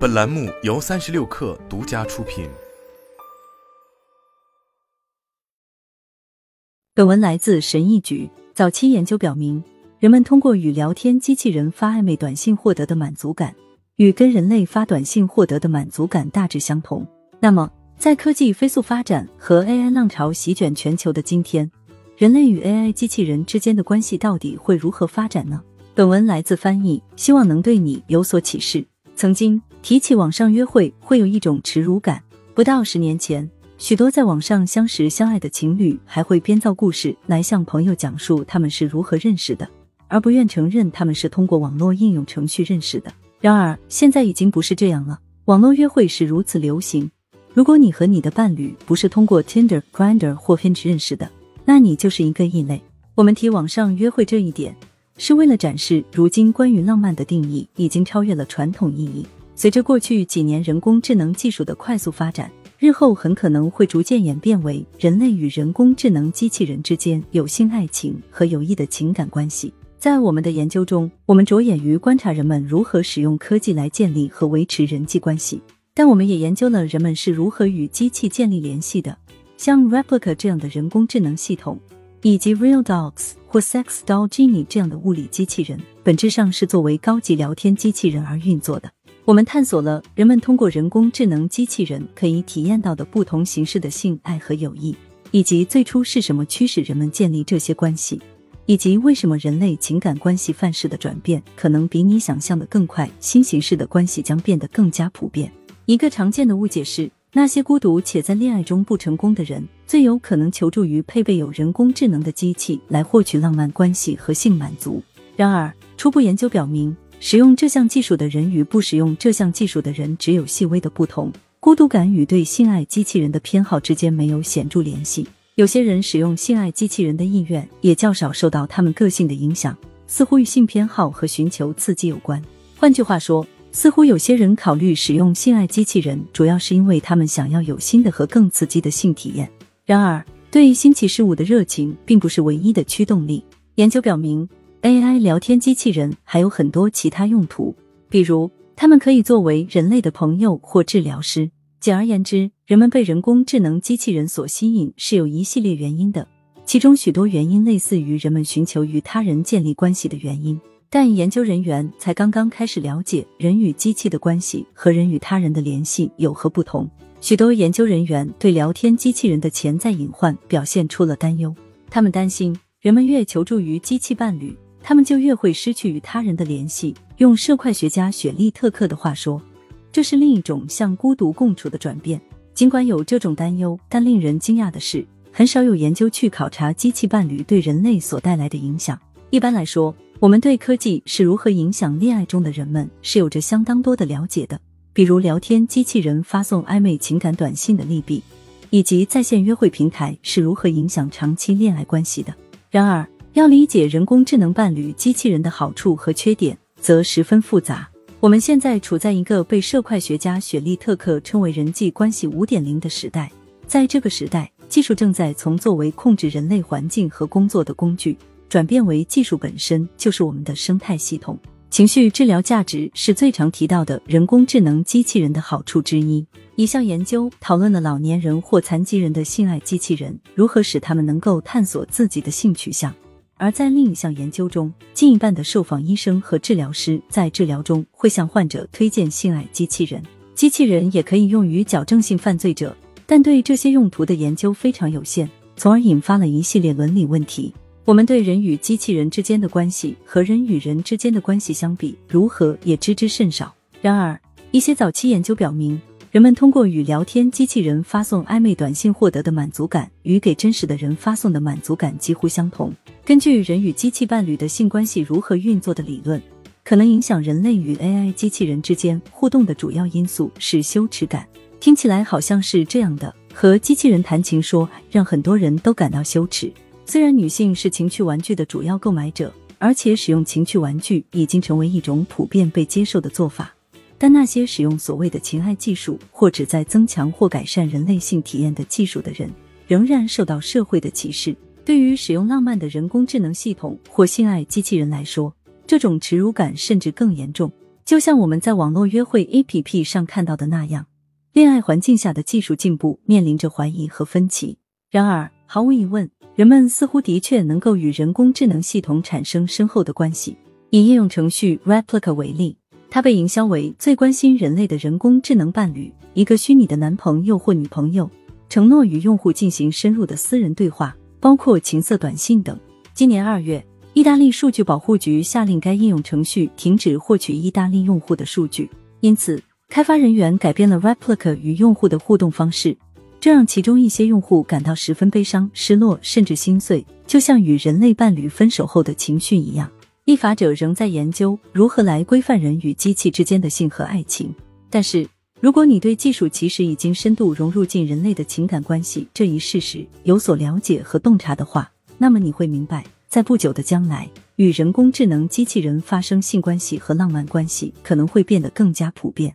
本栏目由三十六氪独家出品。本文来自神意局。早期研究表明，人们通过与聊天机器人发暧昧短信获得的满足感，与跟人类发短信获得的满足感大致相同。那么，在科技飞速发展和 AI 浪潮席卷全球的今天，人类与 AI 机器人之间的关系到底会如何发展呢？本文来自翻译，希望能对你有所启示。曾经提起网上约会，会有一种耻辱感。不到十年前，许多在网上相识相爱的情侣还会编造故事来向朋友讲述他们是如何认识的，而不愿承认他们是通过网络应用程序认识的。然而，现在已经不是这样了。网络约会是如此流行，如果你和你的伴侣不是通过 Tinder、Grinder 或 Hinge 认识的，那你就是一个异类。我们提网上约会这一点，是为了展示如今关于浪漫的定义已经超越了传统意义。随着过去几年人工智能技术的快速发展，日后很可能会逐渐演变为人类与人工智能机器人之间有性爱情和有益的情感关系。在我们的研究中，我们着眼于观察人们如何使用科技来建立和维持人际关系，但我们也研究了人们是如何与机器建立联系的。像 Replica 这样的人工智能系统，以及 Real Dogs 或 Sex Doll Genie 这样的物理机器人，本质上是作为高级聊天机器人而运作的。我们探索了人们通过人工智能机器人可以体验到的不同形式的性爱和友谊，以及最初是什么驱使人们建立这些关系，以及为什么人类情感关系范式的转变可能比你想象的更快。新形式的关系将变得更加普遍。一个常见的误解是。那些孤独且在恋爱中不成功的人，最有可能求助于配备有人工智能的机器来获取浪漫关系和性满足。然而，初步研究表明，使用这项技术的人与不使用这项技术的人只有细微的不同。孤独感与对性爱机器人的偏好之间没有显著联系。有些人使用性爱机器人的意愿也较少受到他们个性的影响，似乎与性偏好和寻求刺激有关。换句话说。似乎有些人考虑使用性爱机器人，主要是因为他们想要有新的和更刺激的性体验。然而，对新奇事物的热情并不是唯一的驱动力。研究表明，AI 聊天机器人还有很多其他用途，比如，它们可以作为人类的朋友或治疗师。简而言之，人们被人工智能机器人所吸引是有一系列原因的，其中许多原因类似于人们寻求与他人建立关系的原因。但研究人员才刚刚开始了解人与机器的关系和人与他人的联系有何不同。许多研究人员对聊天机器人的潜在隐患表现出了担忧。他们担心，人们越求助于机器伴侣，他们就越会失去与他人的联系。用社会学家雪莉特克的话说，这是另一种向孤独共处的转变。尽管有这种担忧，但令人惊讶的是，很少有研究去考察机器伴侣对人类所带来的影响。一般来说，我们对科技是如何影响恋爱中的人们是有着相当多的了解的，比如聊天机器人发送暧昧情感短信的利弊，以及在线约会平台是如何影响长期恋爱关系的。然而，要理解人工智能伴侣机器人的好处和缺点，则十分复杂。我们现在处在一个被社会学家雪莉特克称为“人际关系五点零”的时代，在这个时代，技术正在从作为控制人类环境和工作的工具。转变为技术本身就是我们的生态系统。情绪治疗价值是最常提到的人工智能机器人的好处之一。一项研究讨论了老年人或残疾人的性爱机器人如何使他们能够探索自己的性取向。而在另一项研究中，近一半的受访医生和治疗师在治疗中会向患者推荐性爱机器人。机器人也可以用于矫正性犯罪者，但对这些用途的研究非常有限，从而引发了一系列伦理问题。我们对人与机器人之间的关系和人与人之间的关系相比，如何也知之甚少。然而，一些早期研究表明，人们通过与聊天机器人发送暧昧短信获得的满足感，与给真实的人发送的满足感几乎相同。根据人与机器伴侣的性关系如何运作的理论，可能影响人类与 AI 机器人之间互动的主要因素是羞耻感。听起来好像是这样的：和机器人谈情说爱，让很多人都感到羞耻。虽然女性是情趣玩具的主要购买者，而且使用情趣玩具已经成为一种普遍被接受的做法，但那些使用所谓的情爱技术或旨在增强或改善人类性体验的技术的人，仍然受到社会的歧视。对于使用浪漫的人工智能系统或性爱机器人来说，这种耻辱感甚至更严重。就像我们在网络约会 APP 上看到的那样，恋爱环境下的技术进步面临着怀疑和分歧。然而，毫无疑问，人们似乎的确能够与人工智能系统产生深厚的关系。以应用程序 Replica 为例，它被营销为最关心人类的人工智能伴侣，一个虚拟的男朋友或女朋友，承诺与用户进行深入的私人对话，包括情色短信等。今年二月。意大利数据保护局下令该应用程序停止获取意大利用户的数据，因此开发人员改变了 Replica 与用户的互动方式，这让其中一些用户感到十分悲伤、失落，甚至心碎，就像与人类伴侣分手后的情绪一样。立法者仍在研究如何来规范人与机器之间的性和爱情，但是如果你对技术其实已经深度融入进人类的情感关系这一事实有所了解和洞察的话，那么你会明白。在不久的将来，与人工智能机器人发生性关系和浪漫关系可能会变得更加普遍。